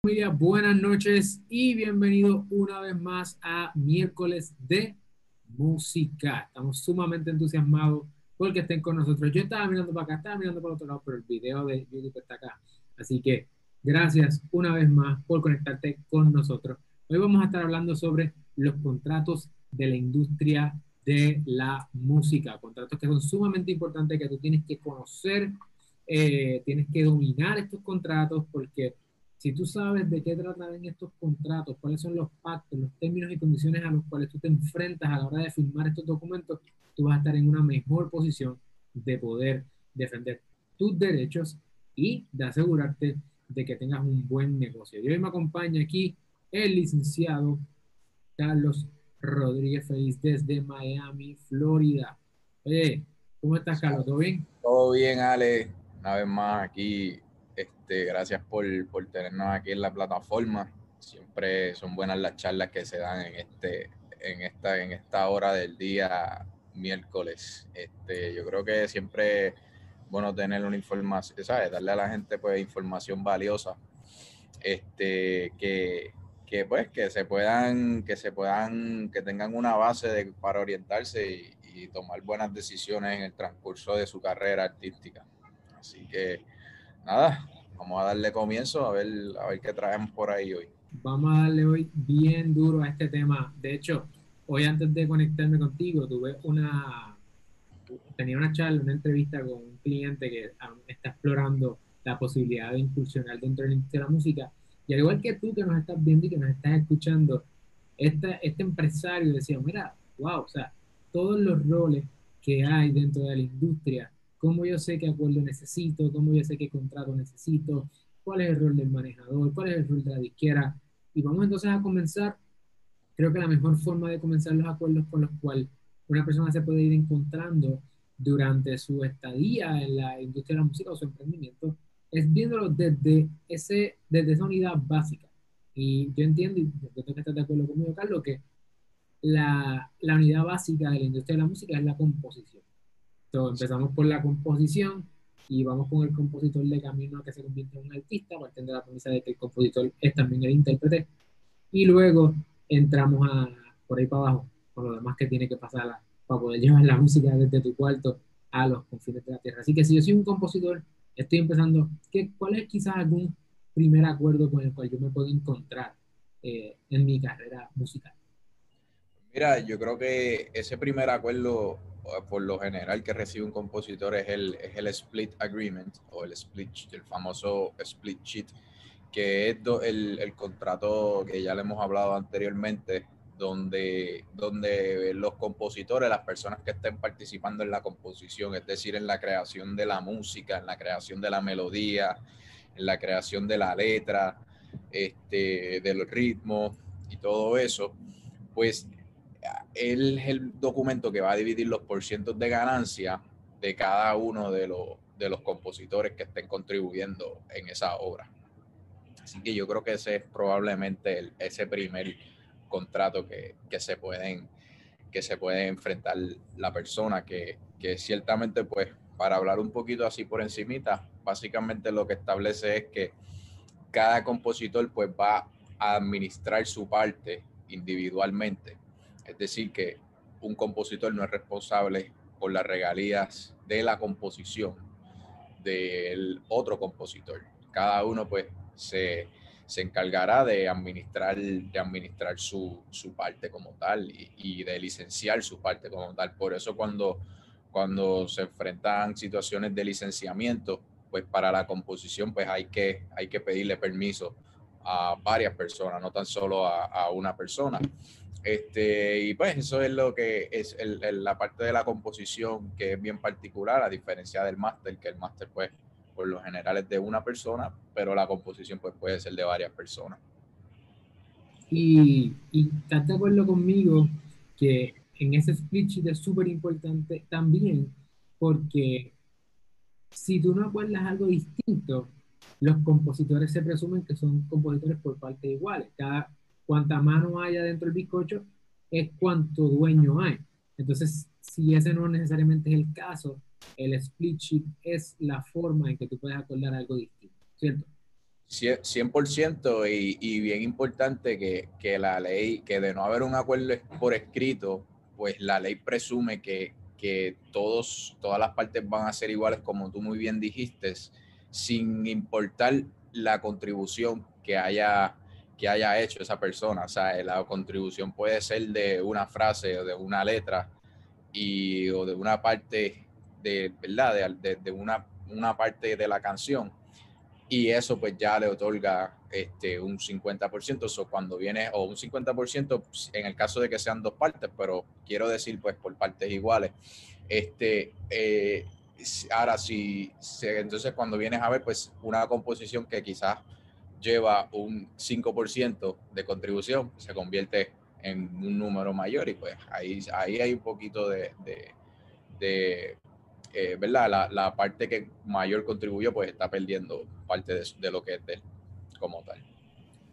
familia, buenas noches y bienvenido una vez más a miércoles de música. Estamos sumamente entusiasmados porque estén con nosotros. Yo estaba mirando para acá, estaba mirando para otro lado, pero el video de YouTube está acá. Así que gracias una vez más por conectarte con nosotros. Hoy vamos a estar hablando sobre los contratos de la industria de la música, contratos que son sumamente importantes, que tú tienes que conocer, eh, tienes que dominar estos contratos porque si tú sabes de qué tratan estos contratos, cuáles son los pactos, los términos y condiciones a los cuales tú te enfrentas a la hora de firmar estos documentos, tú vas a estar en una mejor posición de poder defender tus derechos y de asegurarte de que tengas un buen negocio. Y hoy me acompaña aquí el licenciado Carlos Rodríguez Feliz desde Miami, Florida. Oye, ¿cómo estás, Carlos? ¿Todo bien? Todo bien, Ale. Una vez más aquí este, gracias por, por, tenernos aquí en la plataforma. Siempre son buenas las charlas que se dan en, este, en, esta, en esta hora del día miércoles. Este, yo creo que siempre bueno tener una información, ¿sabes? Darle a la gente pues información valiosa. Este, que, que pues que se puedan, que se puedan, que tengan una base para orientarse y tomar buenas decisiones en el transcurso de su carrera artística. Así que nada, vamos a darle comienzo a ver, a ver qué traemos por ahí hoy. Vamos a darle hoy bien duro a este tema. De hecho, hoy antes de conectarme contigo, tuve una, tenía una charla, una entrevista con un cliente que está explorando la posibilidad de incursionar dentro de la música. Y al igual que tú que nos estás viendo y que nos estás escuchando, este, este empresario decía, mira, wow, o sea, todos los roles que hay dentro de la industria cómo yo sé qué acuerdo necesito, cómo yo sé qué contrato necesito, cuál es el rol del manejador, cuál es el rol de la disquera. Y vamos entonces a comenzar. Creo que la mejor forma de comenzar los acuerdos con los cuales una persona se puede ir encontrando durante su estadía en la industria de la música o su emprendimiento es viéndolo desde, ese, desde esa unidad básica. Y yo entiendo, y yo creo que estás de acuerdo conmigo, Carlos, que la, la unidad básica de la industria de la música es la composición empezamos por la composición y vamos con el compositor de camino a que se convierte en un artista, partiendo de la premisa de que el compositor es también el intérprete. Y luego entramos a, por ahí para abajo, con lo demás que tiene que pasar para poder llevar la música desde tu cuarto a los confines de la tierra. Así que si yo soy un compositor, estoy empezando, ¿qué, ¿cuál es quizás algún primer acuerdo con el cual yo me puedo encontrar eh, en mi carrera musical? Mira, yo creo que ese primer acuerdo por lo general que recibe un compositor es el, es el split agreement o el split, el famoso split sheet, que es el, el, contrato que ya le hemos hablado anteriormente, donde, donde los compositores, las personas que estén participando en la composición, es decir, en la creación de la música, en la creación de la melodía, en la creación de la letra, este, del ritmo y todo eso, pues es el documento que va a dividir los porcientos de ganancia de cada uno de los, de los compositores que estén contribuyendo en esa obra. Así que yo creo que ese es probablemente ese primer contrato que, que, se pueden, que se puede enfrentar la persona, que, que ciertamente, pues, para hablar un poquito así por encimita, básicamente lo que establece es que cada compositor pues va a administrar su parte individualmente es decir, que un compositor no es responsable por las regalías de la composición del otro compositor. Cada uno pues se, encargará de administrar, de administrar su, parte como tal y, de licenciar su parte como tal. Por eso cuando, cuando se enfrentan situaciones de licenciamiento, pues para la composición pues hay que, hay que pedirle permiso a varias personas, no tan solo a, a una persona. Este, y pues eso es lo que es el, la parte de la composición que es bien particular, a diferencia del máster, que el máster pues por lo general es de una persona, pero la composición pues puede ser de varias personas. Y, y estás de acuerdo conmigo que en ese split sheet es súper importante también porque si tú no acuerdas algo distinto, los compositores se presumen que son compositores por partes iguales. Cada, cuanta mano haya dentro del bizcocho, es cuánto dueño hay. Entonces, si ese no necesariamente es el caso, el split sheet es la forma en que tú puedes acordar algo distinto, ¿cierto? 100% y, y bien importante que, que, la ley, que de no haber un acuerdo por escrito, pues la ley presume que, que todos, todas las partes van a ser iguales, como tú muy bien dijiste, sin importar la contribución que haya, que haya hecho esa persona. O sea, la contribución puede ser de una frase o de una letra y, o de una parte de, ¿verdad? De, de, una, una parte de la canción y eso pues ya le otorga este, un 50%, o cuando viene, o un 50% en el caso de que sean dos partes, pero quiero decir pues por partes iguales. Este, eh, ahora sí, entonces cuando vienes a ver pues una composición que quizás lleva un 5% de contribución, se convierte en un número mayor y pues ahí, ahí hay un poquito de, de eh, ¿verdad? La, la, parte que mayor contribuyó, pues está perdiendo parte de, de lo que es de él como tal.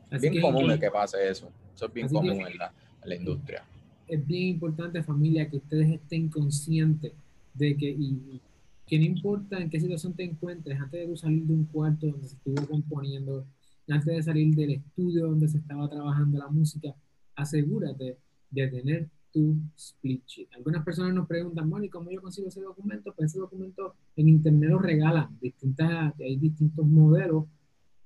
Es bien común que, que pase eso. Eso es bien común en la, en la, industria. Es bien importante, familia, que ustedes estén conscientes de que, y, que no importa en qué situación te encuentres, antes de salir de un cuarto donde se estuvo componiendo, antes de salir del estudio donde se estaba trabajando la música, asegúrate de tener tu split sheet. Algunas personas nos preguntan, ¿y cómo yo consigo ese documento? Pues ese documento en internet lo regalan. Distintas, hay distintos modelos.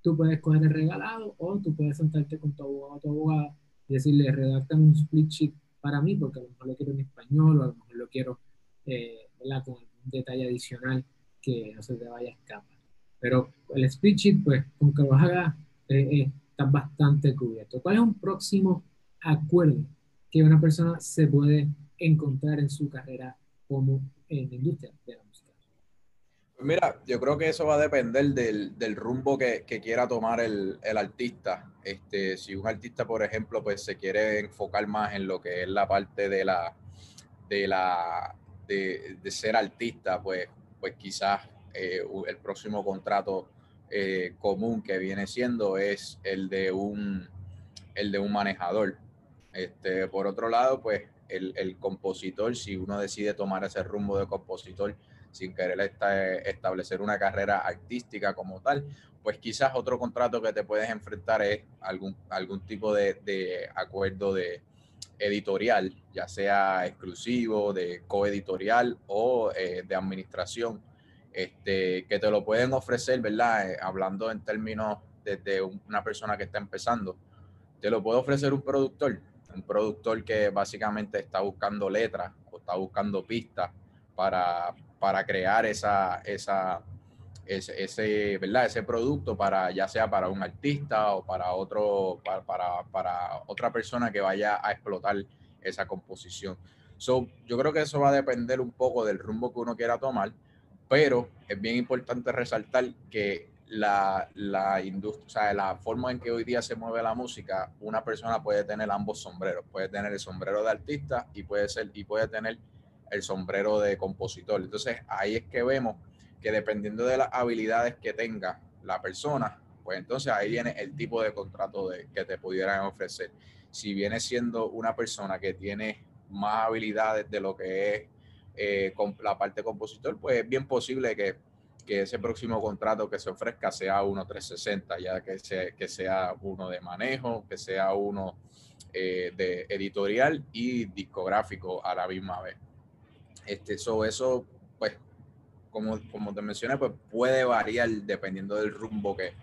Tú puedes coger el regalado o tú puedes sentarte con tu abogado o tu abogada y decirle, redactan un split sheet para mí, porque a lo mejor lo quiero en español o a lo mejor lo quiero eh, con un detalle adicional que no se te vaya a escapar. Pero el split sheet, pues, con que lo hagas, eh, eh, está bastante cubierto. ¿Cuál es un próximo acuerdo que una persona se puede encontrar en su carrera como en la industria de la música? Pues mira, yo creo que eso va a depender del, del rumbo que, que, quiera tomar el, el, artista. Este, si un artista, por ejemplo, pues se quiere enfocar más en lo que es la parte de la de la de, ser artista, pues, pues quizás eh, el próximo contrato eh, común que viene siendo es el de un el de un manejador. Este, por otro lado, pues el, el, compositor, si uno decide tomar ese rumbo de compositor sin querer establecer una carrera artística como tal, pues quizás otro contrato que te puedes enfrentar es algún, algún tipo de, de acuerdo de editorial, ya sea exclusivo, de coeditorial o eh, de administración, este, que te lo pueden ofrecer, ¿verdad? Eh, hablando en términos de, una persona que está empezando, te lo puede ofrecer un productor, un productor que básicamente está buscando letras o está buscando pistas para, para crear esa, esa, ese, ¿verdad? ese producto para ya sea para un artista o para otro para, para otra persona que vaya a explotar esa composición. So, yo creo que eso va a depender un poco del rumbo que uno quiera tomar, pero es bien importante resaltar que la, la industria, o sea, la forma en que hoy día se mueve la música, una persona puede tener ambos sombreros, puede tener el sombrero de artista y puede ser y puede tener el sombrero de compositor. Entonces, ahí es que vemos que dependiendo de las habilidades que tenga la persona, pues entonces ahí viene el tipo de contrato de, que te pudieran ofrecer. Si viene siendo una persona que tiene más habilidades de lo que es eh, con la parte compositor, pues es bien posible que que ese próximo contrato que se ofrezca sea uno 360, ya que sea, que sea uno de manejo, que sea uno eh, de editorial y discográfico a la misma vez. Este, eso, pues, como, como te mencioné, pues puede variar dependiendo del rumbo que,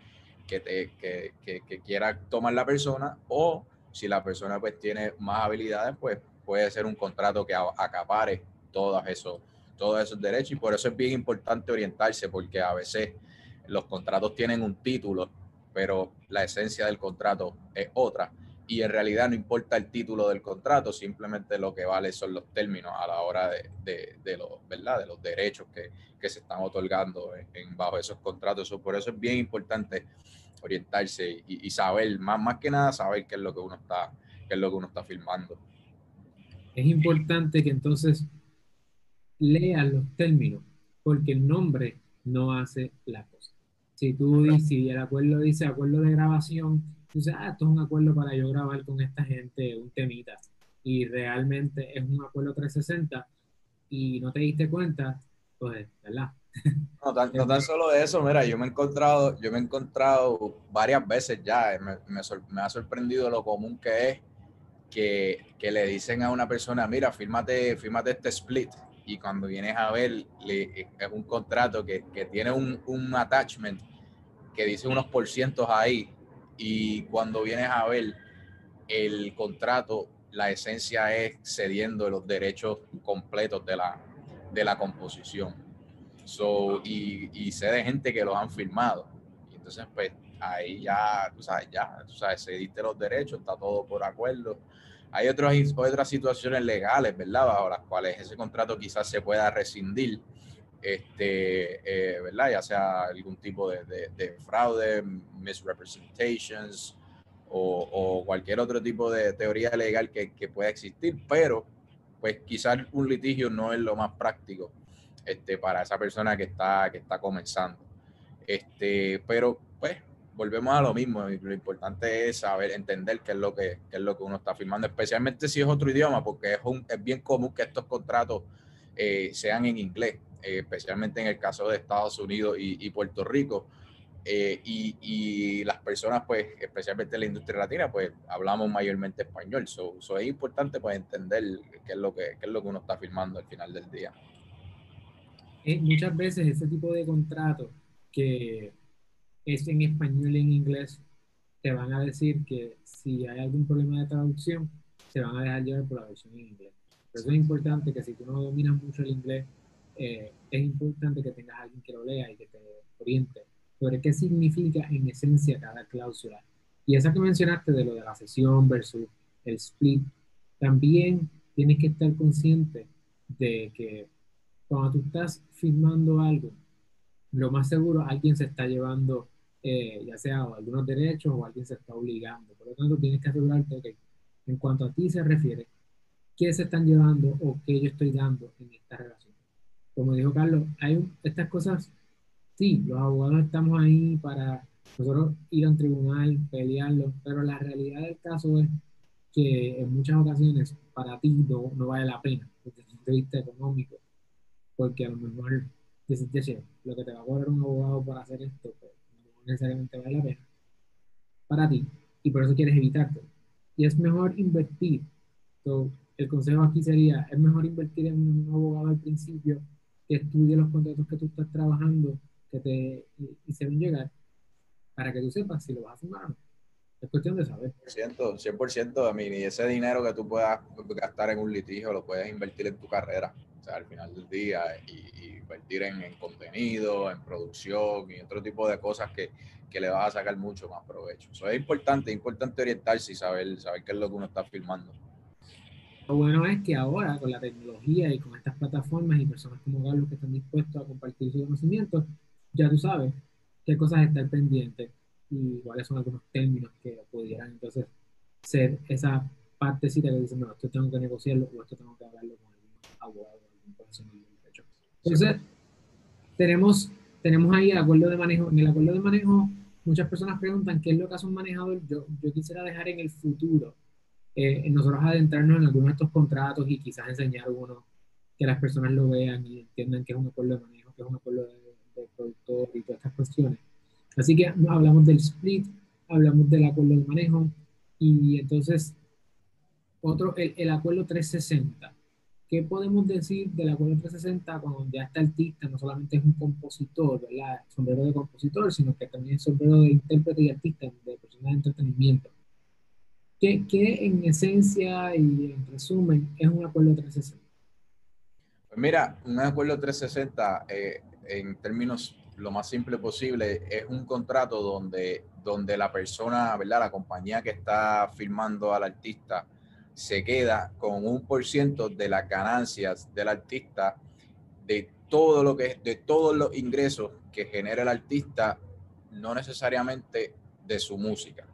que, te, que, que, quiera tomar la persona o si la persona pues tiene más habilidades, pues puede ser un contrato que acapare todos esos todos esos derechos. Y por eso es bien importante orientarse porque a veces los contratos tienen un título, pero la esencia del contrato es otra y en realidad no importa el título del contrato, simplemente lo que vale son los términos a la hora de, de, de los, ¿verdad? de los derechos que, que se están otorgando en, bajo esos contratos. por eso es bien importante orientarse y, y, saber, más, más que nada, saber qué es lo que uno está, qué es lo que uno está firmando. Es importante que entonces lean los términos, porque el nombre no hace la cosa. Si tú dices, si el acuerdo dice acuerdo de grabación, dices, ah, esto es un acuerdo para yo grabar con esta gente un temita, y realmente es un acuerdo 360 y no te diste cuenta, pues, ¿verdad? No tan, no tan, solo eso, mira, yo me he encontrado, yo me he encontrado varias veces ya, me, me, me ha sorprendido lo común que es que, que, le dicen a una persona, mira, fírmate, fírmate este split. Y cuando vienes a ver, le, es un contrato que, que tiene un, un, attachment que dice unos por cientos ahí. Y cuando vienes a ver el contrato, la esencia es cediendo los derechos completos de la, de la composición. So, y, y sé de gente que los han firmado. Entonces, pues ahí ya, tú sabes, ya, tú sabes, cediste los derechos, está todo por acuerdo. Hay otras, otras situaciones legales, ¿verdad? Bajo las cuales ese contrato quizás se pueda rescindir, este, eh, ¿verdad? Ya sea algún tipo de, de, de fraude, misrepresentations o, cualquier otro tipo de teoría legal que, que pueda existir, pero pues quizás un litigio no es lo más práctico este, para esa persona que está, que está comenzando. Este, pero pues volvemos a lo mismo. Lo importante es saber, entender qué es lo que, es lo que uno está firmando, especialmente si es otro idioma, porque es, un, es bien común que estos contratos eh, sean en inglés, eh, especialmente en el caso de Estados Unidos y, y Puerto Rico. Eh, y, y, las personas, pues, especialmente la industria latina, pues, hablamos mayormente español. So, so es importante, pues, entender qué es, lo que, qué es lo que uno está firmando al final del día. muchas veces ese tipo de contrato que es en español y en inglés, te van a decir que si hay algún problema de traducción, se van a dejar llevar por la versión en inglés. Por eso es importante que si tú no dominas mucho el inglés, eh, es importante que tengas a alguien que lo lea y que te oriente sobre qué significa en esencia cada cláusula. Y esa que mencionaste de lo de la sesión versus el split, también tienes que estar consciente de que cuando tú estás firmando algo, lo más seguro alguien se está llevando eh, ya sea algunos derechos o alguien se está obligando. Por lo tanto, tienes que asegurarte que en cuanto a ti se refiere, qué se están llevando o qué yo estoy dando en esta relación. Como dijo Carlos, hay estas cosas, sí, los abogados estamos ahí para nosotros ir a un tribunal, pelearlo, pero la realidad del caso es que en muchas ocasiones para ti no, no vale la pena desde el punto de vista económico, porque a lo mejor lo que te va a cobrar un abogado para hacer esto, pues, necesariamente vale la pena para ti y por eso quieres evitarte. Y es mejor invertir. el consejo aquí sería, es mejor invertir en un abogado al principio que estudie los contratos que tú estás trabajando, que te hicieron llegar, para que tú sepas si lo vas a firmar o no. Es cuestión de saber. 100%, 100% a mí, y ese dinero que tú puedas gastar en un litigio lo puedes invertir en tu carrera, o sea, al final del día, y, invertir en, en, contenido, en producción y otro tipo de cosas que, que le vas a sacar mucho más provecho. Eso es importante, es importante orientarse y saber, saber qué es lo que uno está filmando. Lo bueno es que ahora, con la tecnología y con estas plataformas y personas como Carlos que están dispuestos a compartir su conocimiento, ya tú sabes qué cosas estar pendientes y cuáles son algunos términos que pudieran entonces ser esa partecita que dice, no, esto tengo que negociarlo o esto tengo que hablarlo con algún abogado o algún profesional de derecho. Entonces, tenemos, tenemos ahí el acuerdo de manejo. En el acuerdo de manejo, muchas personas preguntan qué es lo que hace un manejador. Yo, yo quisiera dejar en el futuro, eh, nosotros adentrarnos en algunos de estos contratos y quizás enseñar uno que las personas lo vean y entiendan que es un acuerdo de manejo, que es un acuerdo de, de productor y todas estas cuestiones. Así que hablamos del split, hablamos del acuerdo de manejo y entonces otro, el, el, acuerdo 360. ¿Qué podemos decir del acuerdo 360 cuando ya está artista? No solamente es un compositor, ¿verdad? Sombrero de compositor, sino que también es sombrero de intérprete y artista, de persona de entretenimiento. ¿Qué, ¿Qué, en esencia y en resumen es un acuerdo 360? Pues mira, un acuerdo 360 eh, en términos lo más simple posible, es un contrato donde, donde la persona, ¿verdad? La compañía que está firmando al artista se queda con un por ciento de las ganancias del artista, de todo lo que, de todos los ingresos que genera el artista, no necesariamente de su música.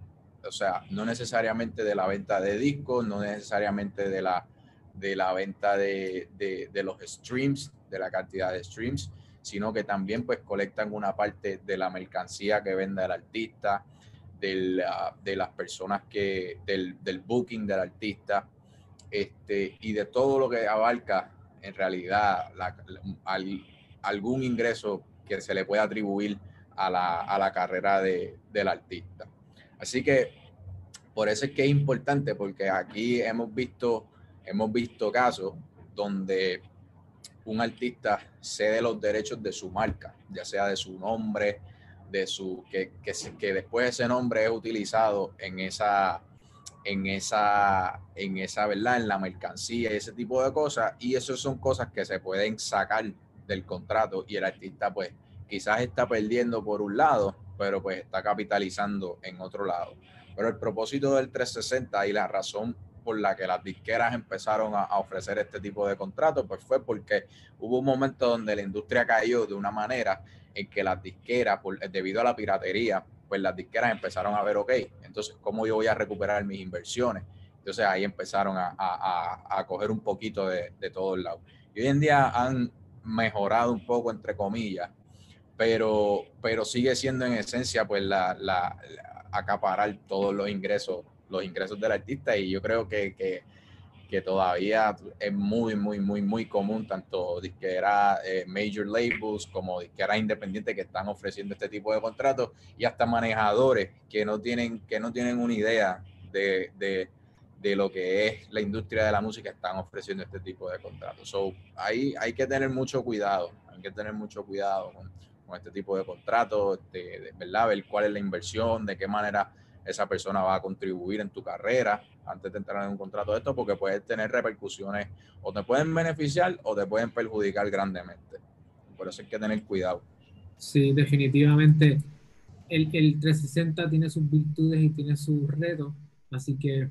O sea, no necesariamente de la venta de discos, no necesariamente de la, de la venta de, de, los streams, de la cantidad de streams, sino que también pues colectan una parte de la mercancía que vende el artista, uh, de las personas que, del, del, booking del artista, este, y de todo lo que abarca en realidad algún ingreso que se le pueda atribuir a la, a la carrera de, del artista. Así que por eso es que es importante, porque aquí hemos visto, hemos visto casos donde un artista cede los derechos de su marca, ya sea de su nombre, de su que, que, que después ese nombre es utilizado en esa en esa en esa verdad en la mercancía y ese tipo de cosas y eso son cosas que se pueden sacar del contrato y el artista pues quizás está perdiendo por un lado pero pues está capitalizando en otro lado pero el propósito del 360 y la razón por la que las disqueras empezaron a, ofrecer este tipo de contratos, pues fue porque hubo un momento donde la industria cayó de una manera en que las disqueras, por, debido a la piratería, pues las disqueras empezaron a ver, ok, entonces, ¿cómo yo voy a recuperar mis inversiones? Entonces ahí empezaron a coger un poquito de, de todos lados. Y hoy en día han mejorado un poco, entre comillas, pero, pero sigue siendo en esencia, pues, la, acaparar todos los ingresos, los ingresos del artista y yo creo que, que, todavía es muy, muy, muy, muy común, tanto disqueras eh, major labels como disqueras independientes que están ofreciendo este tipo de contratos y hasta manejadores que no tienen, que no tienen una idea de, de, de lo que es la industria de la música están ofreciendo este tipo de contratos. So, ahí hay que tener mucho cuidado, hay que tener mucho cuidado con, este tipo de contratos, de, ¿verdad? Ver cuál es la inversión, de qué manera esa persona va a contribuir en tu carrera antes de entrar en un contrato de esto, porque puede tener repercusiones o te pueden beneficiar o te pueden perjudicar grandemente. Por eso hay que tener cuidado. Sí, definitivamente. El, el 360 tiene sus virtudes y tiene sus retos, así que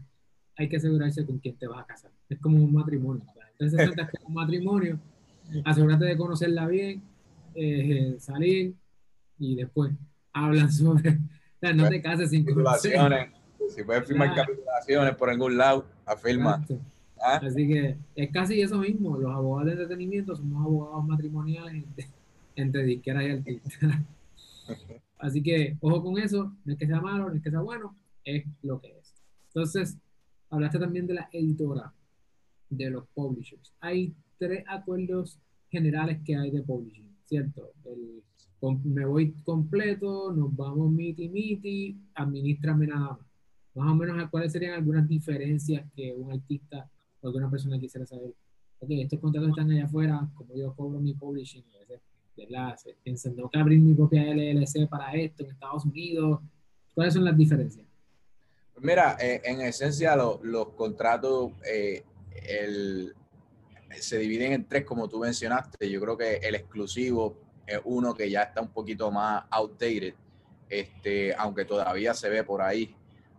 hay que asegurarse con quién te vas a casar. Es como un matrimonio. El 360 es como un matrimonio. Asegúrate de conocerla bien eh, salir y después hablan sobre. no te cases sin capitulaciones. Si puedes firmar capitulaciones por algún lado, afirma. ¿Ah? Así que es casi eso mismo. Los abogados de entretenimiento somos abogados matrimoniales entre, disqueras y artistas. Así que ojo con eso. No es que sea malo, no es que sea bueno, es lo que es. Entonces, hablaste también de la editora, de los publishers. Hay tres acuerdos generales que hay de publishing. ¿Cierto? El, me voy completo, nos vamos miti miti, administrame nada más. Más o menos, ¿cuáles serían algunas diferencias que un artista o alguna persona quisiera saber? Ok, estos contratos están allá afuera, como yo cobro mi publishing, ¿verdad? Tengo que abrir mi propia LLC para esto en Estados Unidos. ¿Cuáles son las diferencias? Mira, eh, en esencia los contratos, eh, el, se dividen en tres, como tú mencionaste. Yo creo que el exclusivo es uno que ya está un poquito más outdated, este, aunque todavía se ve por ahí.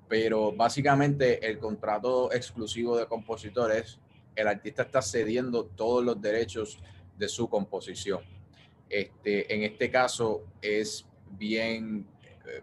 Pero básicamente el contrato exclusivo de compositores, el artista está cediendo todos los derechos de su composición. Este, en este caso es bien, eh,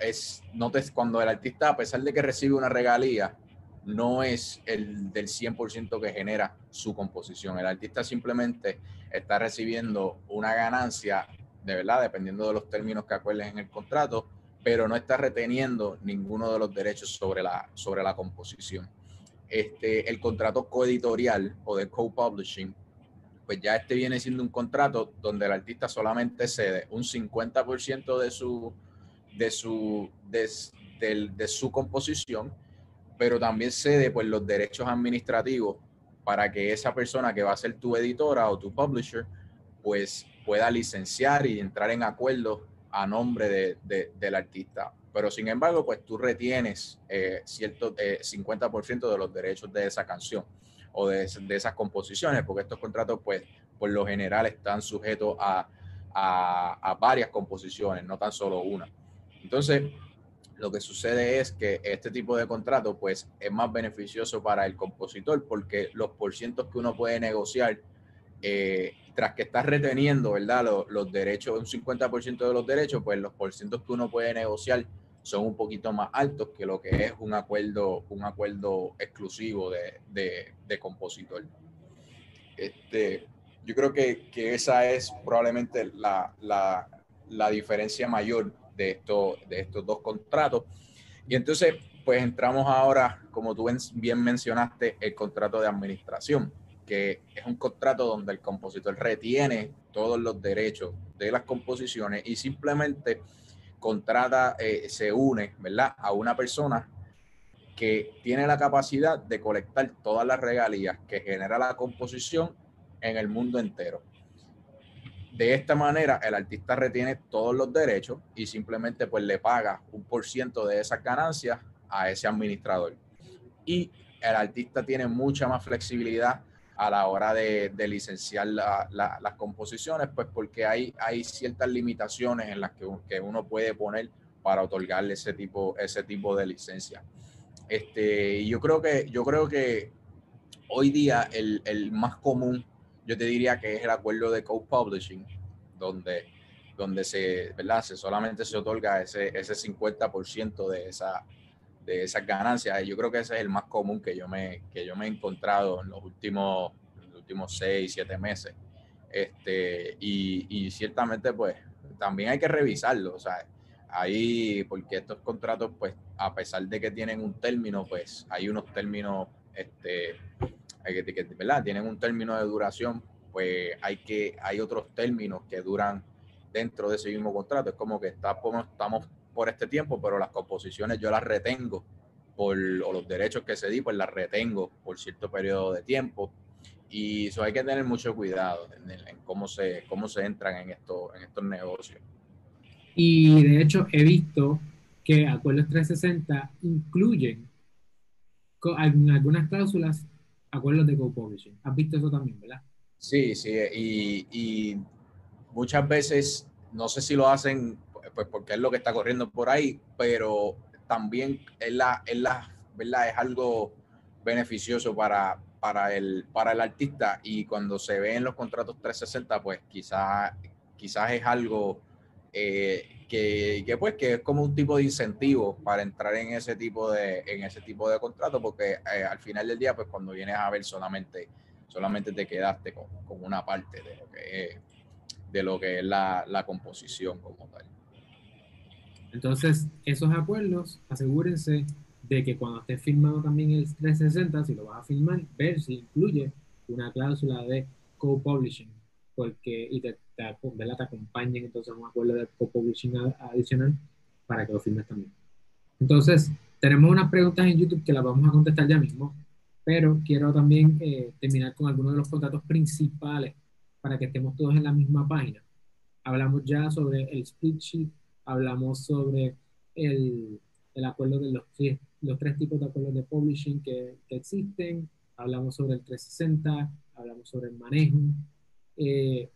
es, notes cuando el artista, a pesar de que recibe una regalía, no es el del 100% que genera su composición. El artista simplemente está recibiendo una ganancia, de verdad, dependiendo de los términos que acuerden en el contrato, pero no está reteniendo ninguno de los derechos sobre la, sobre la composición. Este, el contrato coeditorial o de co-publishing, pues ya este viene siendo un contrato donde el artista solamente cede un 50% de su, de su, de su composición pero también cede pues, los derechos administrativos para que esa persona que va a ser tu editora o tu publisher, pues pueda licenciar y entrar en acuerdo a nombre de, del artista. Pero sin embargo, pues tú retienes eh, cierto 50% eh, de los derechos de esa canción o de, de, esas composiciones, porque estos contratos, pues, por lo general están sujetos a, a, a varias composiciones, no tan solo una. Entonces, lo que sucede es que este tipo de contrato pues es más beneficioso para el compositor porque los porcientos que uno puede negociar eh, tras que estás reteniendo, ¿verdad? Los, derechos, un 50% de los derechos, pues los porcientos que uno puede negociar son un poquito más altos que lo que es un acuerdo, un acuerdo exclusivo de, de, compositor. Este, yo creo que, esa es probablemente la diferencia mayor de, esto, de estos dos contratos. Y entonces, pues entramos ahora, como tú bien mencionaste, el contrato de administración, porque es un contrato donde el compositor retiene todos los derechos de las composiciones y simplemente contrata, eh, se une, ¿verdad? A una persona que tiene la capacidad de colectar todas las regalías que genera la composición en el mundo entero. De esta manera, el artista retiene todos los derechos y simplemente pues le paga un por ciento de esas ganancias a ese administrador. Y el artista tiene mucha más flexibilidad a la hora de, licenciar las composiciones, pues porque hay, ciertas limitaciones en las que, uno puede poner para otorgarle ese tipo, de licencia. Este, yo creo que, yo creo que hoy día el más común, yo te diría que es el acuerdo de co-publishing, donde, donde se. Se solamente se otorga ese, ese 50% de esa, de esas ganancias. Yo creo que ese es el más común que yo me, que yo me he encontrado en los últimos, últimos seis, siete meses. Este, y, y, ciertamente, pues, también hay que revisarlo, o sea, ahí, porque estos contratos, pues, a pesar de que tienen un término, pues, hay unos términos, este, que, que, ¿verdad? Tienen un término de duración, pues, hay que, hay otros términos que duran dentro de ese mismo contrato. Es como que estamos, estamos por este tiempo, pero las composiciones yo las retengo por, o los derechos que se di, pues las retengo por cierto periodo de tiempo. Y eso hay que tener mucho cuidado en, cómo, se, cómo se entran en, esto, en estos negocios. Y de hecho he visto que acuerdos 360 incluyen en algunas cláusulas acuerdos de co-publishing. ¿Has visto eso también, verdad? Sí, sí, y, y muchas veces, no sé si lo hacen pues porque es lo que está corriendo por ahí, pero también es, la, es, la, ¿verdad? es algo beneficioso para, para, el, para el artista y cuando se ve los contratos 360, pues quizás quizás es algo eh, que, que, pues que es como un tipo de incentivo para entrar en ese tipo de en ese tipo de contrato porque eh, al final del día pues cuando vienes a ver solamente solamente te quedaste con, con una parte de lo que es de lo que es la, la composición como tal. Entonces, esos acuerdos, asegúrense de que cuando esté firmado también el 360, si lo vas a firmar, ver si incluye una cláusula de co-publishing, porque y te, te, te acompañen entonces un acuerdo de co-publishing adicional para que lo firmes también. Entonces, tenemos unas preguntas en YouTube que las vamos a contestar ya mismo, pero quiero también eh, terminar con algunos de los contratos principales para que estemos todos en la misma página. Hablamos ya sobre el split sheet hablamos sobre el, el acuerdo de los, los tres tipos de acuerdos de publishing que, que, existen, hablamos sobre el 360, hablamos sobre el manejo, eh,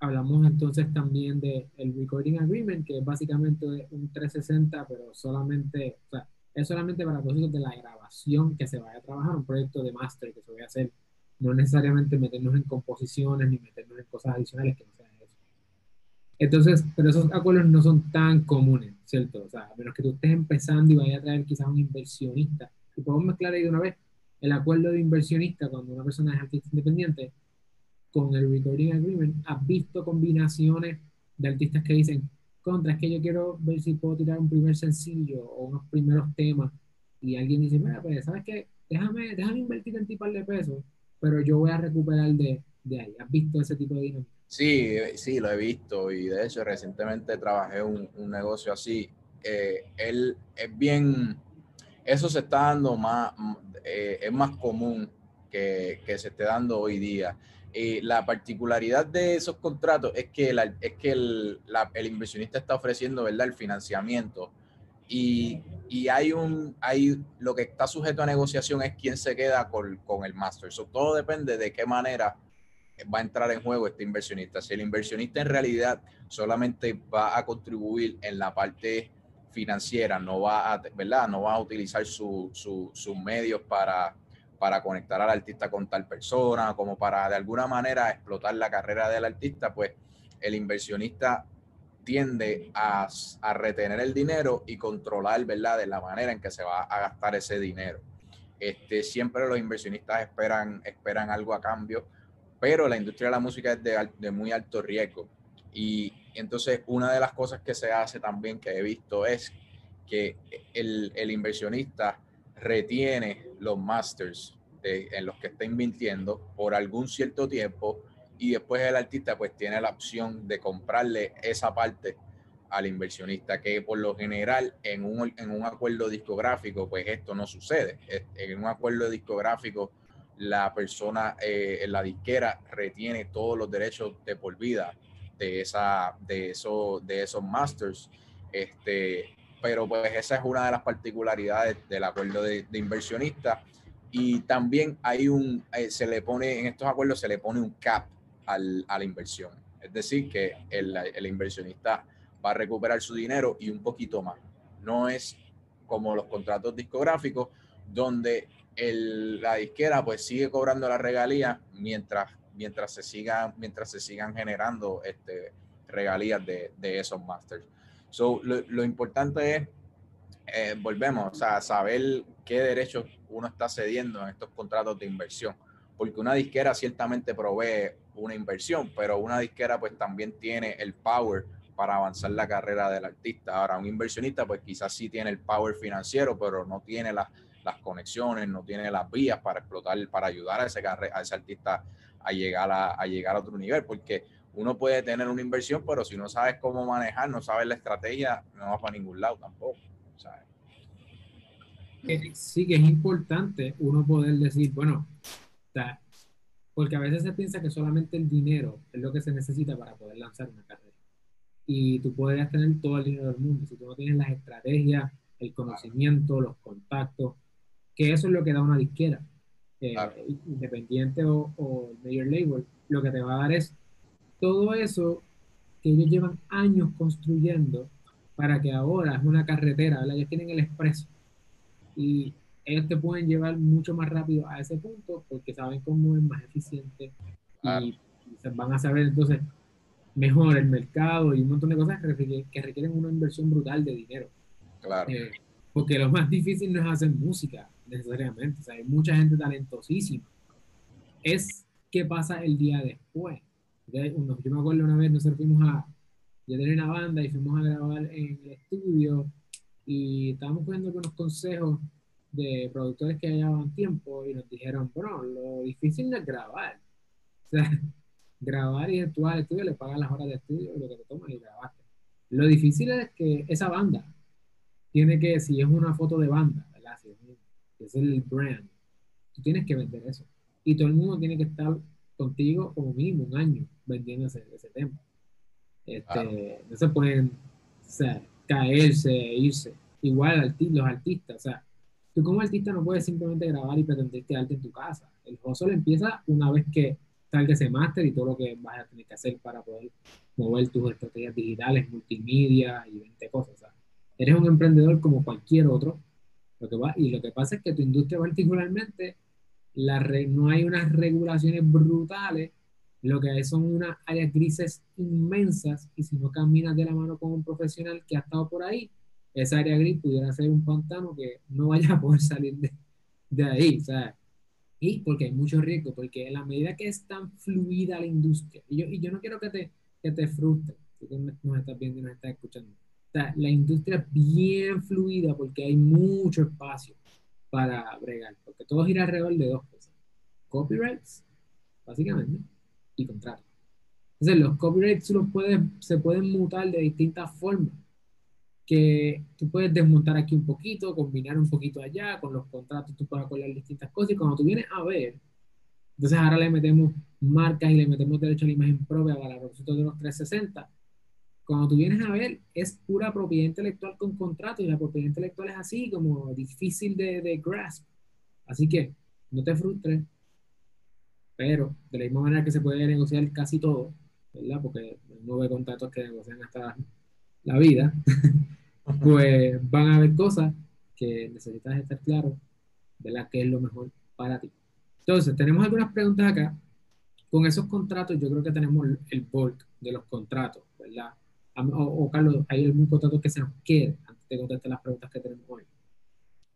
hablamos entonces también del el recording agreement, que es básicamente un 360, pero solamente, o sea, es solamente para propósitos de la grabación que se vaya a trabajar, un proyecto de máster que se vaya a hacer, no necesariamente meternos en composiciones ni meternos en cosas adicionales que no sean entonces, pero esos acuerdos no son tan comunes, ¿cierto? O sea, a menos que tú estés empezando y vayas a traer quizás un inversionista. Y podemos mezclar ahí de una vez el acuerdo de inversionista cuando una persona es artista independiente con el recording agreement. ¿Has visto combinaciones de artistas que dicen, contra, es que yo quiero ver si puedo tirar un primer sencillo o unos primeros temas? Y alguien dice, mira, pues, ¿sabes qué? Déjame, déjame invertir en ti par de pesos, pero yo voy a recuperar de, de ahí. ¿Has visto ese tipo de dinámica? Sí, sí, lo he visto y de hecho recientemente trabajé un, un negocio así. Eh, él es bien, eso se está dando más, eh, es más común que, que, se esté dando hoy día. Y la particularidad de esos contratos es que, es que el, inversionista está ofreciendo ¿verdad? el financiamiento y, y, hay un, hay, lo que está sujeto a negociación es quién se queda con, con el master. Eso todo depende de qué manera va a entrar en juego este inversionista. Si el inversionista en realidad solamente va a contribuir en la parte financiera, no va a, ¿verdad? No va a utilizar sus medios para, para conectar al artista con tal persona, como para de alguna manera explotar la carrera del artista, pues el inversionista tiende a, retener el dinero y controlar, ¿verdad?, de la manera en que se va a gastar ese dinero. Este, siempre los inversionistas esperan, esperan algo a cambio pero la industria de la música es de, muy alto riesgo. Y entonces una de las cosas que se hace también que he visto es que el, inversionista retiene los masters en los que está invirtiendo por algún cierto tiempo y después el artista pues tiene la opción de comprarle esa parte al inversionista, que por lo general en un, en un acuerdo discográfico pues esto no sucede. En un acuerdo discográfico la persona, eh, la disquera retiene todos los derechos de por vida de, esa, de, eso, de esos masters. Este, pero pues esa es una de las particularidades del acuerdo de, de. Y también hay un, eh, se le pone, en estos acuerdos se le pone un cap al, a la inversión. Es decir, que el, el, inversionista va a recuperar su dinero y un poquito más. No es como los contratos discográficos, donde el, la disquera pues sigue cobrando la regalía mientras, mientras, se, sigan, mientras se sigan generando este, regalías de, de esos masters. So, lo, lo importante es, eh, volvemos, o sea, saber qué derechos uno está cediendo en estos contratos de inversión. Porque una disquera ciertamente provee una inversión, pero una disquera pues también tiene el power para avanzar la carrera del artista. Ahora, un inversionista pues quizás sí tiene el power financiero, pero no tiene las, las conexiones, no tiene las vías para explotar, para ayudar a ese, a ese artista a llegar a, a llegar a otro nivel, porque uno puede tener una inversión, pero si no sabes cómo manejar, no sabes la estrategia, no va para ningún lado tampoco. ¿sabes? sí que es importante uno poder decir, bueno, porque a veces se piensa que solamente el dinero es lo que se necesita para poder lanzar una carrera. Y tú podrías tener todo el dinero del mundo, si tú no tienes las estrategias, el conocimiento, los contactos, que eso es lo que da una disquera, eh, independiente o, o mayor label, lo que te va a dar es todo eso que ellos llevan años construyendo para que ahora es una carretera, ¿verdad? Ellos tienen el expreso y ellos te pueden llevar mucho más rápido a ese punto porque saben cómo es más eficiente y van a saber entonces mejor el mercado y un montón de cosas que requieren, una inversión brutal de dinero. Claro. Eh, porque lo más difícil no es hacer música necesariamente, o sea, hay mucha gente talentosísima. Es qué pasa el día después. Yo me acuerdo una vez, nosotros fuimos a, yo tenía una banda y fuimos a grabar en el estudio y estábamos poniendo algunos consejos de productores que llevaban tiempo y nos dijeron, bueno, lo difícil es grabar. O sea, grabar y actuar al estudio, le pagan las horas de estudio, lo que te toman y grabaste. Lo difícil es que esa banda tiene que, si es una foto de banda, ¿verdad? Si es, el brand, tú tienes que vender eso. Y todo el mundo tiene que estar contigo como mínimo un año vendiendo ese, ese tema. Este, No se pueden o sea, caerse, irse. Igual los artistas, o sea, tú como artista no puedes simplemente grabar y pretender quedarte en tu casa. El hustle empieza una vez que salga ese máster y todo lo que vas a tener que hacer para poder mover tus estrategias digitales, multimedia y 20 cosas. O sea, eres un emprendedor como cualquier otro. Lo que va, y lo que pasa es que tu industria particularmente, la no hay unas regulaciones brutales lo que hay son unas áreas grises inmensas y si no caminas de la mano con un profesional que ha estado por ahí, esa área gris pudiera ser un pantano que no vaya a poder salir de, de ahí, ¿sabes? Y porque hay mucho riesgo, porque en la medida que es tan fluida la industria, y yo, y yo no quiero que te, que te frustre, tú nos estás viendo y nos estás escuchando, o sea, la industria es bien fluida porque hay mucho espacio para bregar, porque todo gira alrededor de dos cosas. Copyrights, básicamente, y contrato. Entonces, los copyrights los puedes, se pueden mutar de distintas formas. Que tú puedes desmontar aquí un poquito, combinar un poquito allá, con los contratos tú puedes acordar distintas cosas. Y cuando tú vienes a ver, entonces ahora le metemos marcas y le metemos derecho a la imagen propia para propósito de los 360. Cuando tú vienes a ver, es pura propiedad intelectual con contrato y la propiedad intelectual es así, como difícil de, de grasp. Así que no te frustres, pero de la misma manera que se puede negociar casi todo, ¿verdad? Porque no hay contratos que negocian hasta la vida, pues van a haber cosas que necesitas estar claro, ¿verdad? ¿Qué es lo mejor para ti? Entonces, tenemos algunas preguntas acá. Con esos contratos, yo creo que tenemos el bulk de los contratos, ¿verdad? O, Carlos, ¿hay algún contrato que se nos quede antes de contestar las preguntas que tenemos hoy?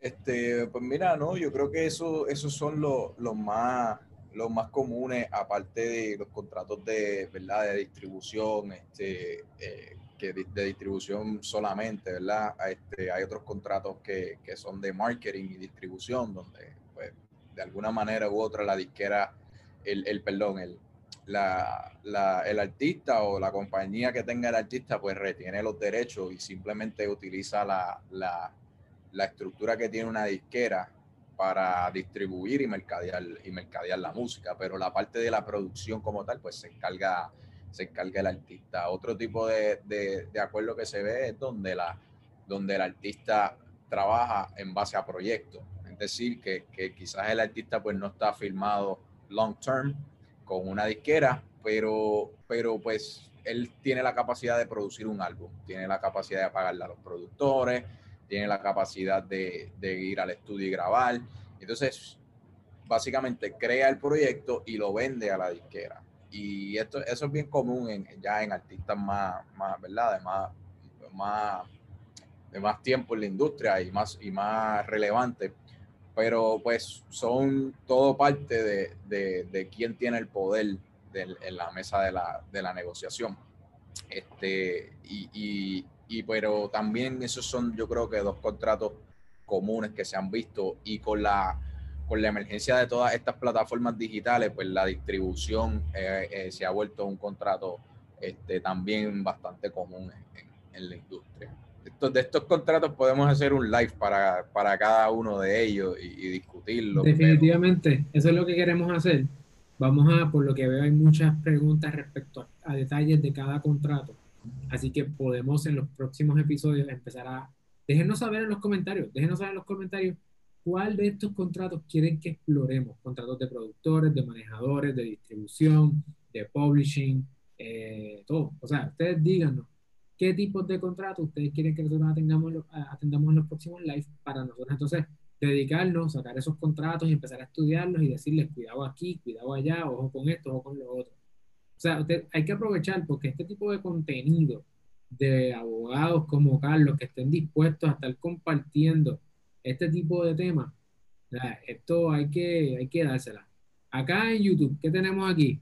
Este, pues mira, no, yo creo que eso, esos son los, los más los más comunes, aparte de los contratos de, ¿verdad? de distribución, este, eh, que de, distribución solamente, ¿verdad? Este, hay otros contratos que, que, son de marketing y distribución, donde pues, de alguna manera u otra la disquera, el, el perdón, el, la, la, el artista o la compañía que tenga el artista pues retiene los derechos y simplemente utiliza la, la, la estructura que tiene una disquera para distribuir y mercadear, y mercadear la música, pero la parte de la producción como tal, pues se encarga, se encarga el artista. Otro tipo de, de, de acuerdo que se ve es donde, la, donde el artista trabaja en base a proyectos, es decir, que, que quizás el artista pues no está firmado long term con una disquera, pero, pero pues él tiene la capacidad de producir un álbum, tiene la capacidad de pagarle a los productores, tiene la capacidad de, de, ir al estudio y grabar. Entonces, básicamente crea el proyecto y lo vende a la disquera. Y esto, eso es bien común en, ya en artistas más, más ¿verdad? De más, más, de más tiempo en la industria y más, y más relevante. Pero pues son todo parte de, de, de quién tiene el poder de, en la mesa de la, de la negociación. Este, y, y, y pero también esos son yo creo que dos contratos comunes que se han visto y con la con la emergencia de todas estas plataformas digitales pues la distribución eh, eh, se ha vuelto un contrato este, también bastante común en, la industria. De estos contratos podemos hacer un live para, para cada uno de ellos y, discutirlo definitivamente eso es lo que queremos hacer. Vamos a por lo que veo hay muchas preguntas respecto a detalles de cada contrato Así que podemos en los próximos episodios empezar a... Déjenos saber en los comentarios, déjenos saber en los comentarios cuál de estos contratos quieren que exploremos. Contratos de productores, de manejadores, de distribución, de publishing, eh, todo. O sea, ustedes díganos qué tipos de contratos ustedes quieren que nosotros atendamos, atendamos en los próximos live para nosotros entonces dedicarnos, sacar esos contratos y empezar a estudiarlos y decirles cuidado aquí, cuidado allá, ojo con esto, ojo con lo otro. Sea, usted, hay que aprovechar porque este tipo de contenido de abogados como Carlos que estén dispuestos a estar compartiendo este tipo de temas, esto hay que, hay que dársela. Acá en YouTube, ¿qué tenemos aquí?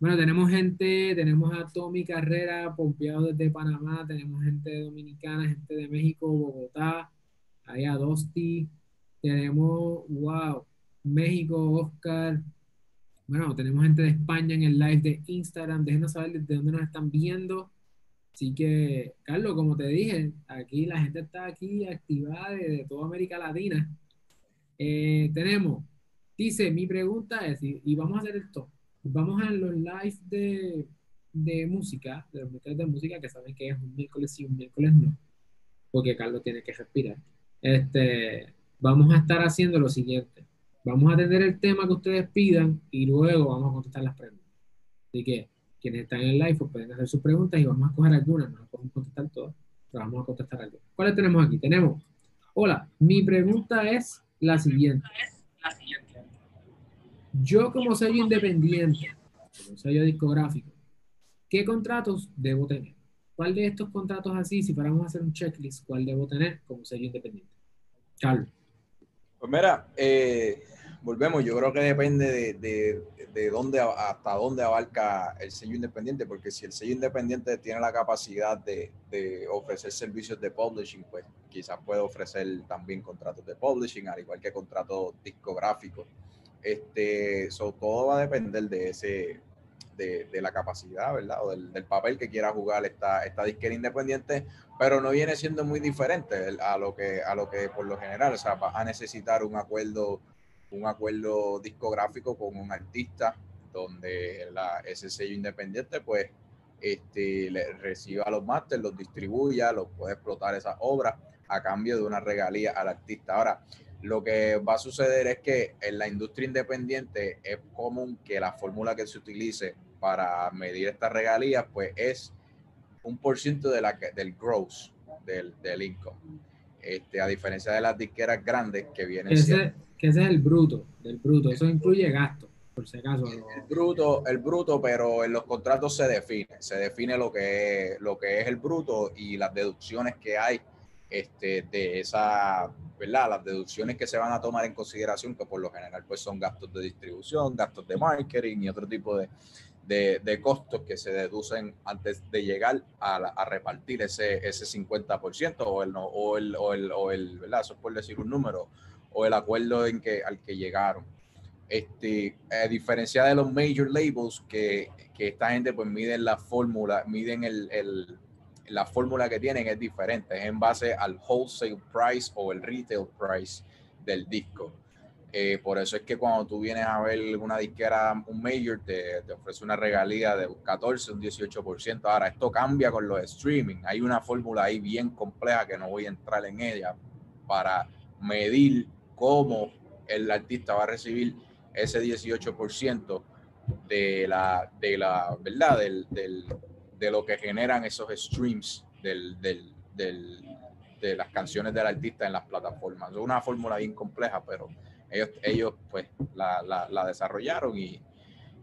Bueno, tenemos gente, tenemos a Tommy Carrera, pompeado desde Panamá, tenemos gente dominicana, gente de México, Bogotá, ahí a Dosti, tenemos, wow, México, Oscar, bueno, tenemos gente de España en el live de Instagram. Déjenos saber de dónde nos están viendo. Así que, Carlos, como te dije, aquí la gente está aquí activada de, toda América Latina. Eh, tenemos, dice, mi pregunta es, y, y, vamos a hacer esto, vamos a los live de, de música, de los de música, que saben que es un miércoles sí, un miércoles no, porque Carlos tiene que respirar. Este, vamos a estar haciendo lo siguiente Vamos a atender el tema que ustedes pidan y luego vamos a contestar las preguntas. Así que quienes están en el live pues, pueden hacer sus preguntas y vamos a coger algunas. No las podemos contestar todas, pero vamos a contestar algunas. ¿Cuáles tenemos aquí? Tenemos, hola, mi pregunta es la siguiente. Yo como sello independiente, como sello discográfico, ¿qué contratos debo tener? ¿Cuál de estos contratos así, si fuéramos a hacer un checklist, cuál debo tener como sello independiente? Carlos. Pues mira, eh, volvemos, yo creo que depende de, de, de, dónde, hasta dónde abarca el sello independiente, porque si el sello independiente tiene la capacidad de, de ofrecer servicios de publishing, pues quizás puede ofrecer también contratos de publishing, al igual que contratos discográficos. Este, so, todo va a depender de ese, de, de, la capacidad, ¿verdad? O del, del, papel que quiera jugar esta, esta disquera independiente, pero no viene siendo muy diferente a lo que, a lo que por lo general, o sea, va a necesitar un acuerdo un acuerdo discográfico con un artista donde la, ese sello independiente pues este, le reciba los másteres, los distribuya, los puede explotar esas obras a cambio de una regalía al artista. Ahora, lo que va a suceder es que en la industria independiente es común que la fórmula que se utilice para medir estas regalías pues es un por ciento de la, del gross del, del income. Este, a diferencia de las disqueras grandes que vienen ese, siendo... que ese es el bruto, del bruto, eso incluye gastos, por si acaso. El, el, bruto, el bruto, pero en los contratos se define, se define lo que es, lo que es el bruto y las deducciones que hay este, de esa, ¿verdad? Las deducciones que se van a tomar en consideración, que por lo general pues son gastos de distribución, gastos de marketing y otro tipo de, de, de, costos que se deducen antes de llegar a, a repartir ese, ese 50% o el, o el, o el, o el ¿verdad? Eso es por decir un número, o el acuerdo en que, al que llegaron. Este, a diferencia de los major labels, que, que esta gente pues miden la fórmula, miden el, el, la fórmula que tienen es diferente, es en base al wholesale price o el retail price del disco. Eh, por eso es que cuando tú vienes a ver una disquera, un major, te, te, ofrece una regalía de un 14, un 18%. Ahora, esto cambia con los streaming. Hay una fórmula ahí bien compleja que no voy a entrar en ella para medir cómo el artista va a recibir ese 18% de la, de la verdad, del, del, de lo que generan esos streams del, del, de las canciones del artista en las plataformas. Es una fórmula bien compleja, pero ellos, ellos pues la, la, la, desarrollaron y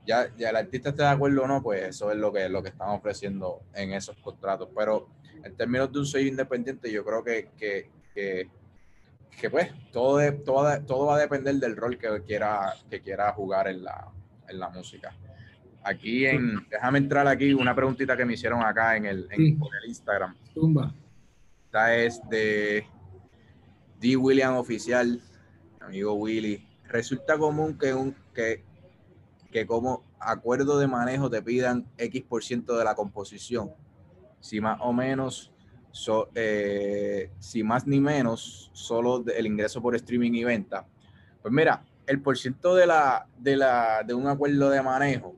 ya, ya el artista esté de acuerdo o no, pues eso es lo que, lo que están ofreciendo en esos contratos. Pero en términos de un sello independiente, yo creo que, que, que, que pues todo, de, todo, todo va a depender del rol que quiera, que quiera jugar en la, en la música. Aquí en, déjame entrar aquí, una preguntita que me hicieron acá en el, en, sí. el Instagram. Tumba. Esta es de D. William Oficial amigo Willy, resulta común que, un, que, que como acuerdo de manejo te pidan X por ciento de la composición. Si más o menos, so, eh, si más ni menos, solo el ingreso por streaming y venta. Pues mira, el por ciento de, la, de, la, de un acuerdo de manejo,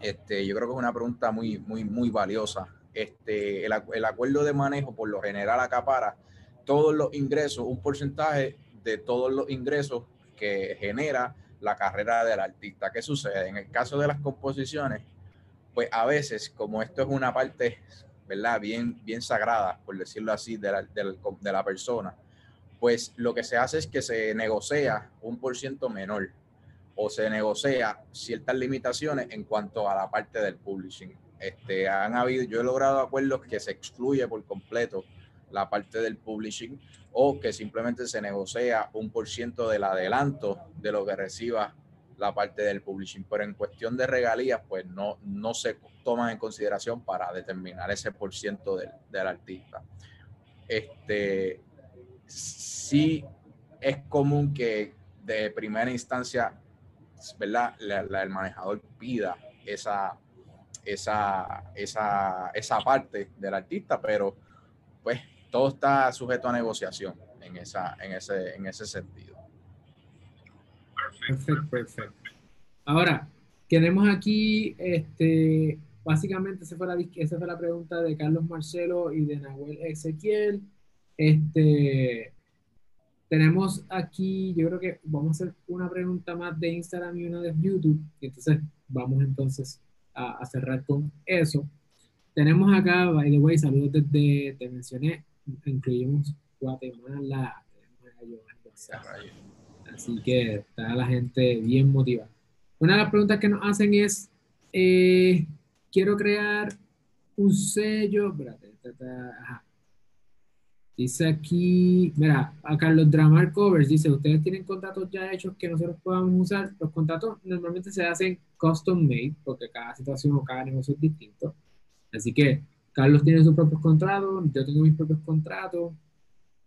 este, yo creo que es una pregunta muy, muy, muy valiosa. Este, el, el acuerdo de manejo por lo general acapara todos los ingresos, un porcentaje de todos los ingresos que genera la carrera del artista. ¿Qué sucede? En el caso de las composiciones, pues a veces, como esto es una parte, ¿verdad? Bien, bien sagrada, por decirlo así, de la, de, de la persona, pues lo que se hace es que se negocia un por ciento menor o se negocia ciertas limitaciones en cuanto a la parte del publishing. Este, han habido, yo he logrado acuerdos que se excluye por completo la parte del publishing o que simplemente se negocia un por ciento del adelanto de lo que reciba la parte del publishing. Pero en cuestión de regalías, pues no, no se toman en consideración para determinar ese por ciento del, del artista. Este, sí es común que de primera instancia, ¿verdad? El manejador pida esa, esa, esa, esa parte del artista, pero pues todo está sujeto a negociación en, esa, en, ese, en ese sentido. Perfecto, perfecto. Ahora, tenemos aquí, este, básicamente esa fue, la, esa fue la pregunta de Carlos Marcelo y de Nahuel Ezequiel. Este, tenemos aquí, yo creo que vamos a hacer una pregunta más de Instagram y una de YouTube. Y entonces vamos entonces a, a cerrar con eso. Tenemos acá, by the way, saludos desde, te mencioné, incluimos Guatemala, así que está la gente bien motivada. Una de las preguntas que nos hacen es, eh, quiero crear un sello, espérate, ajá. Dice aquí, mira, a Carlos Dramar Covers dice, ustedes tienen contratos ya hechos que nosotros podamos usar. Los contratos normalmente se hacen custom made, porque cada situación o cada negocio es distinto. Así que Carlos tiene sus propios contratos, yo tengo mis propios contratos.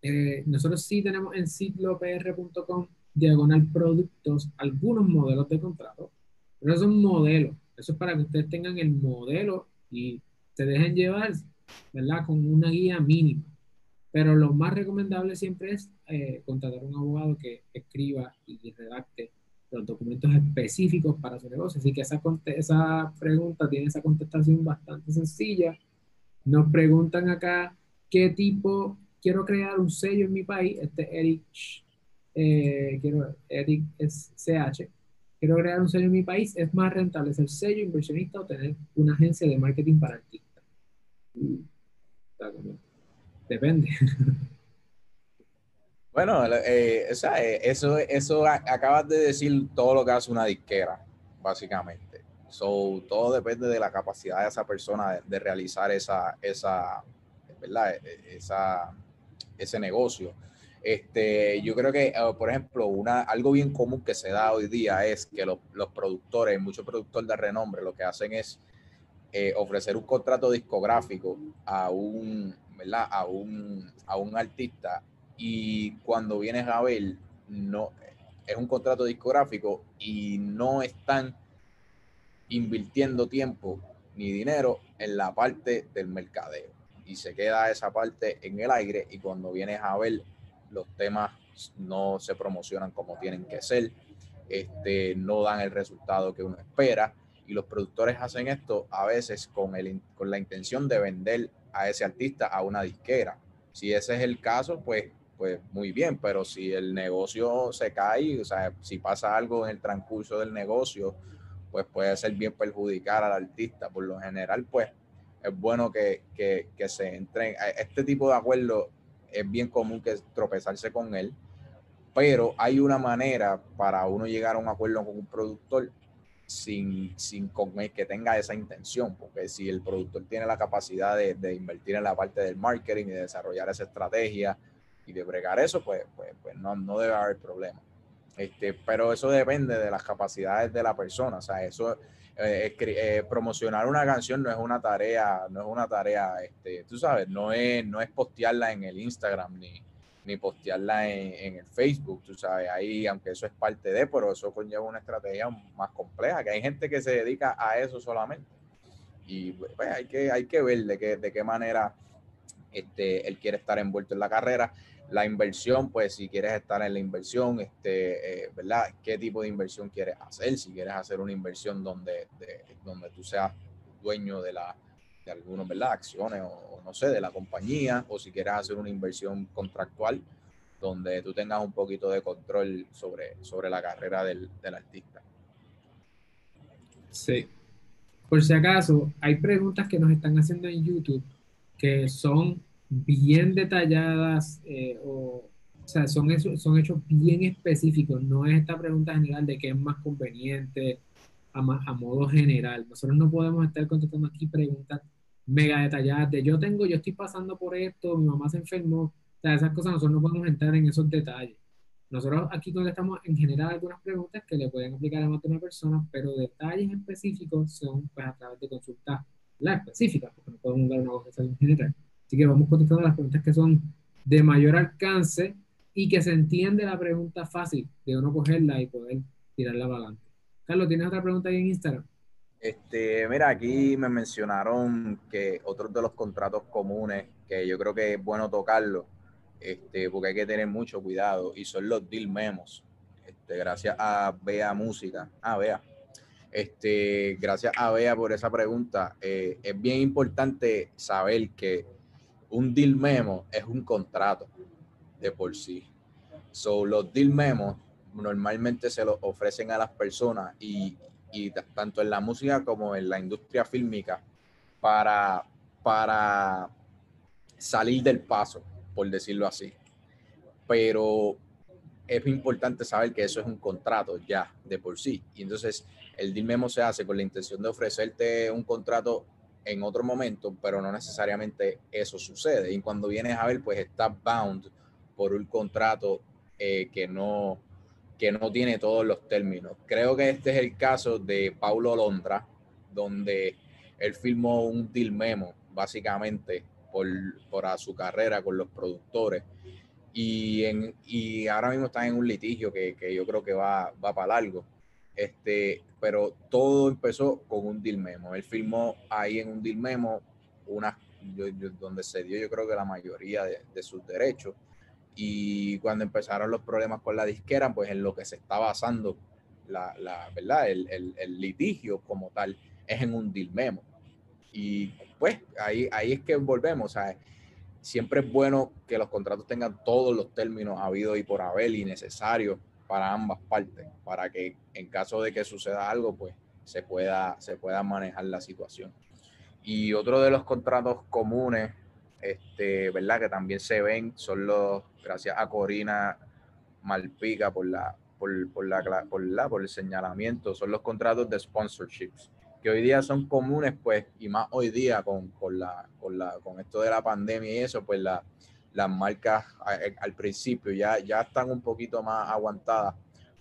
Eh, nosotros sí tenemos en ciclopr.com diagonal productos algunos modelos de contrato, pero esos son modelos. Eso es para que ustedes tengan el modelo y se dejen llevar, ¿verdad? Con una guía mínima. Pero lo más recomendable siempre es eh, contratar a un abogado que escriba y redacte los documentos específicos para su negocio. Así que esa, esa pregunta tiene esa contestación bastante sencilla nos preguntan acá qué tipo, quiero crear un sello en mi país, este Eric, eh, quiero, Eric es quiero crear un sello en mi país, es más rentable ser sello inversionista o tener una agencia de marketing para artistas. Depende. Bueno, eh, o sea, eh, eso, eso acabas de decir todo lo que hace una disquera, básicamente. So, todo depende de la capacidad de esa persona de, realizar esa, esa, ¿verdad? E, e, esa, ese negocio. Este, yo creo que, eh, por ejemplo, una, algo bien común que se da hoy día es que los, productores, muchos productores de renombre, lo que hacen es eh, ofrecer un contrato discográfico a un, ¿verdad? A un, a un artista y cuando vienes a ver, no, es un contrato discográfico y no están invirtiendo tiempo ni dinero en la parte del mercadeo. Y se queda esa parte en el aire y cuando vienes a ver los temas no se promocionan como tienen que ser, este, no dan el resultado que uno espera y los productores hacen esto a veces con, el, con la intención de vender a ese artista a una disquera. Si ese es el caso, pues, pues muy bien, pero si el negocio se cae, o sea, si pasa algo en el transcurso del negocio, pues puede ser bien perjudicar al artista. Por lo general, pues es bueno que, que, que se entren. Este tipo de acuerdo es bien común que tropezarse con él, pero hay una manera para uno llegar a un acuerdo con un productor sin, sin con que tenga esa intención, porque si el productor tiene la capacidad de, de, invertir en la parte del marketing y de desarrollar esa estrategia y de bregar eso, pues, pues, pues no, no debe haber problema. Este, pero eso depende de las capacidades de la persona, o sea, eso, eh, eh, promocionar una canción no es una tarea, no es una tarea, este, tú sabes, no es, no es postearla en el Instagram ni, ni postearla en, el Facebook, tú sabes, ahí, aunque eso es parte de, pero eso conlleva una estrategia más compleja, que hay gente que se dedica a eso solamente. Y pues hay que, hay que ver de qué, de qué manera este, él quiere estar envuelto en la carrera. La inversión, pues si quieres estar en la inversión, este, eh, ¿verdad? ¿Qué tipo de inversión quieres hacer? Si quieres hacer una inversión donde, donde tú seas dueño de la, de algunos, ¿verdad? Acciones o, no sé, de la compañía, o si quieres hacer una inversión contractual donde tú tengas un poquito de control sobre, sobre la carrera del, del artista. Sí. Por si acaso, hay preguntas que nos están haciendo en YouTube que son bien detalladas eh, o, o, sea, son, son hechos bien específicos. No es esta pregunta general de qué es más conveniente a, a modo general. Nosotros no podemos estar contestando aquí preguntas mega detalladas de yo tengo, yo estoy pasando por esto, mi mamá se enfermó, o sea, esas cosas nosotros no podemos entrar en esos detalles. Nosotros aquí contestamos en general algunas preguntas que le pueden aplicar a más de una persona, pero detalles específicos son pues, a través de consultas específicas, porque no podemos dar una en general. Así que vamos contestando las preguntas que son de mayor alcance y que se entiende la pregunta fácil de uno cogerla y poder tirarla para adelante. Carlos, ¿tienes otra pregunta ahí en Instagram? Este, mira, aquí me mencionaron que otros de los contratos comunes, que yo creo que es bueno tocarlo, este, porque hay que tener mucho cuidado, y son los deal memos. Este, gracias a Bea Música. Ah, Bea. Este, gracias a Bea por esa pregunta. Eh, es bien importante saber que un deal memo es un contrato de por sí. So, los deal memos normalmente se los ofrecen a las personas y, y tanto en la música como en la industria fílmica para, para salir del paso, por decirlo así. Pero es importante saber que eso es un contrato ya de por sí. Y entonces el deal memo se hace con la intención de ofrecerte un contrato en otro momento, pero no necesariamente eso sucede. Y cuando vienes a ver, pues está bound por un contrato eh, que no, que no tiene todos los términos. Creo que este es el caso de Paulo Londra, donde él firmó un deal memo, básicamente, por, por a su carrera con los productores. Y, en, y ahora mismo están en un litigio que, que yo creo que va, va para largo. Este, pero todo empezó con un deal memo. Él firmó ahí en un deal memo una, donde se dio yo creo que la mayoría de, de sus derechos y cuando empezaron los problemas con la disquera, pues en lo que se está basando la, la ¿verdad? El, el, el, litigio como tal es en un deal memo. Y pues ahí, ahí es que volvemos. Sea, siempre es bueno que los contratos tengan todos los términos habidos y por haber y necesarios para ambas partes, para que en caso de que suceda algo, pues se pueda, se pueda manejar la situación. Y otro de los contratos comunes este, ¿verdad? Que también se ven, son los, gracias a Corina Malpica por la, por, por la, por la, por el señalamiento, son los contratos de sponsorships, que hoy día son comunes, pues, y más hoy día con, con la, con la, con esto de la pandemia y eso, pues la, las marcas al principio ya, ya están un poquito más aguantadas,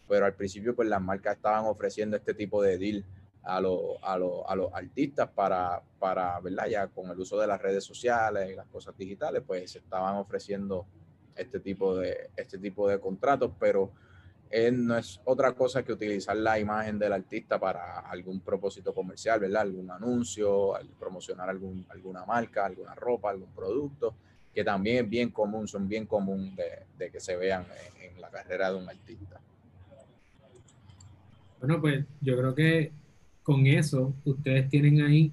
pero al principio pues las marcas estaban ofreciendo este tipo de deal a, lo, a, lo, a los artistas para, para, ¿verdad? Ya con el uso de las redes sociales y las cosas digitales, pues se estaban ofreciendo este tipo de, este tipo de contratos, pero no es otra cosa que utilizar la imagen del artista para algún propósito comercial, ¿verdad? Algún anuncio, promocionar algún, alguna marca, alguna ropa, algún producto, que también es bien común, son bien común de, que se vean en, la carrera de un artista. Bueno, pues yo creo que con eso ustedes tienen ahí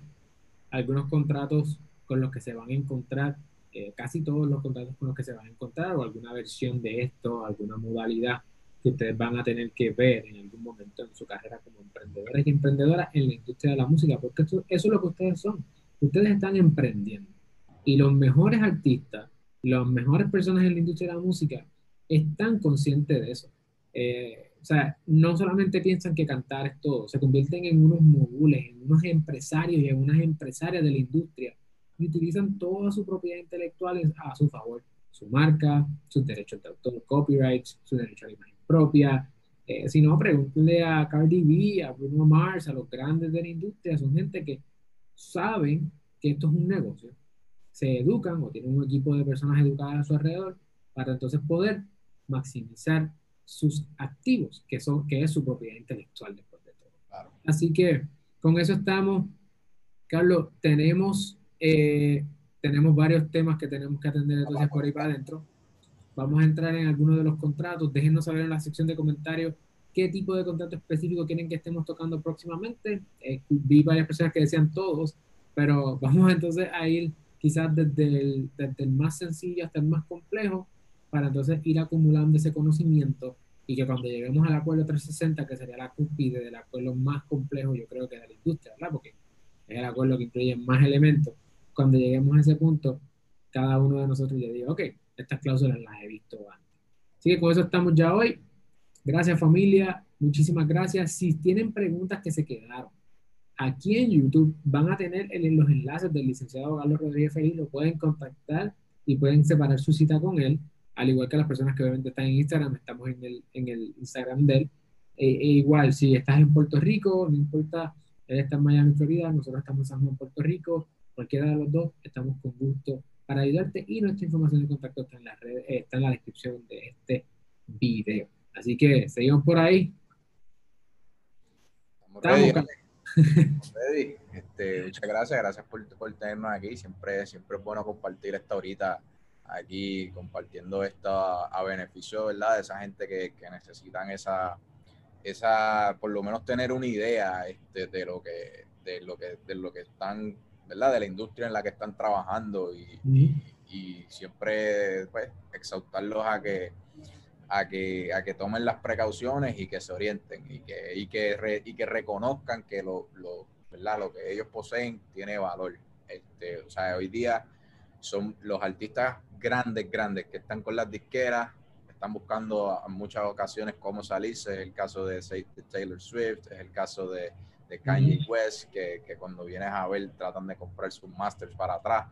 algunos contratos con los que se van a encontrar, eh, casi todos los contratos con los que se van a encontrar, o alguna versión de esto, alguna modalidad que ustedes van a tener que ver en algún momento en su carrera como emprendedores y emprendedoras en la industria de la música, porque eso, es lo que ustedes son. Ustedes están emprendiendo. Y los mejores artistas, las mejores personas en la industria de la música están conscientes de eso. Eh, o sea, no solamente piensan que cantar es todo, se convierten en unos mogules, en unos empresarios y en unas empresarias de la industria y utilizan toda su propiedad intelectual a su favor. Su marca, sus derechos de autor, copyrights, su derecho a la imagen propia. Eh, si no, pregúntenle a Cardi B, a Bruno Mars, a los grandes de la industria. Son gente que saben que esto es un negocio. Se educan o tienen un equipo de personas educadas a su alrededor para entonces poder maximizar sus activos, que, son, que es su propiedad intelectual después de todo. Así que con eso estamos. Carlos, tenemos, eh, tenemos varios temas que tenemos que atender entonces por ahí para adentro. Vamos a entrar en algunos de los contratos. Déjenos saber en la sección de comentarios qué tipo de contrato específico quieren que estemos tocando próximamente. Eh, vi varias personas que decían todos, pero vamos entonces a ir quizás desde el, desde el más sencillo hasta el más complejo para entonces ir acumulando ese conocimiento y que cuando lleguemos al acuerdo 360, que sería la cúspide del acuerdo más complejo, yo creo que de la industria, ¿verdad? Porque es el acuerdo que incluye más elementos. Cuando lleguemos a ese punto, cada uno de nosotros ya diga, ok, estas cláusulas las he visto antes. Así que con eso estamos ya hoy. Gracias familia, muchísimas gracias. Si tienen preguntas que se quedaron, aquí en YouTube van a tener los enlaces del licenciado Carlos Rodríguez Feliz, lo pueden contactar y pueden separar su cita con él, al igual que las personas que obviamente están en Instagram, estamos en el, en el Instagram de él. E, e igual, si estás en Puerto Rico, no importa, él está en Miami, Florida, nosotros estamos en San Juan, Puerto Rico, cualquiera de los dos, estamos con gusto para ayudarte y nuestra información de contacto está en la, red, eh, está en la descripción de este video. Así que seguimos por ahí. Estamos ready. Este, muchas gracias, gracias por, por, tenernos aquí. Siempre, siempre es bueno compartir esta horita aquí, compartiendo esto a, beneficio ¿verdad? de esa gente que, que, necesitan esa, esa, por lo menos tener una idea este, de lo que, de lo que, de lo que están ¿verdad? De la industria en la que están trabajando y, y, siempre pues, exaltarlos a que, a, que, a que tomen las precauciones y que se orienten y que, y que, y que reconozcan que lo, lo, ¿verdad? lo que ellos poseen tiene valor. Este, o sea, hoy día son los artistas grandes, grandes que están con las disqueras, están buscando en muchas ocasiones cómo salirse. Es el caso de Taylor Swift, es el caso de de Kanye West, que, que, cuando vienes a ver tratan de comprar sus masters para atrás.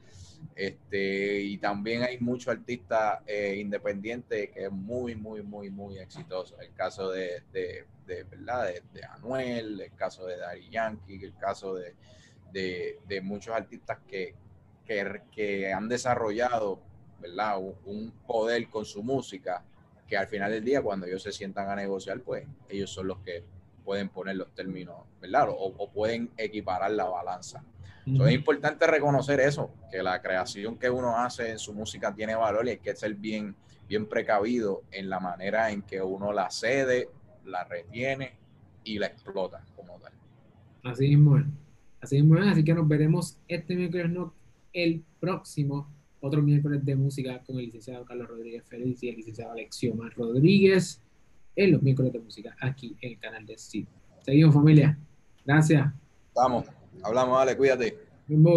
Este, y también hay muchos artistas eh, independientes que es muy, muy, muy, muy exitoso. El caso de, de, de ¿verdad? De, Anuel, el caso de Daddy Yankee, el caso de, de muchos artistas que, que, que, han desarrollado ¿verdad? un poder con su música que al final del día cuando ellos se sientan a negociar, pues ellos son los que pueden poner los términos, ¿verdad? O, pueden equiparar la balanza. es importante reconocer eso, que la creación que uno hace en su música tiene valor y hay que ser bien, bien precavido en la manera en que uno la cede, la retiene y la explota como tal. Así mismo es. Así mismo es. Así que nos veremos este miércoles, no el próximo, otro miércoles de música con el licenciado Carlos Rodríguez Félix y el licenciado Alexiomar Rodríguez en los miércoles de música aquí en el canal de Steve. Seguimos familia. Gracias. Vamos, hablamos, dale, cuídate.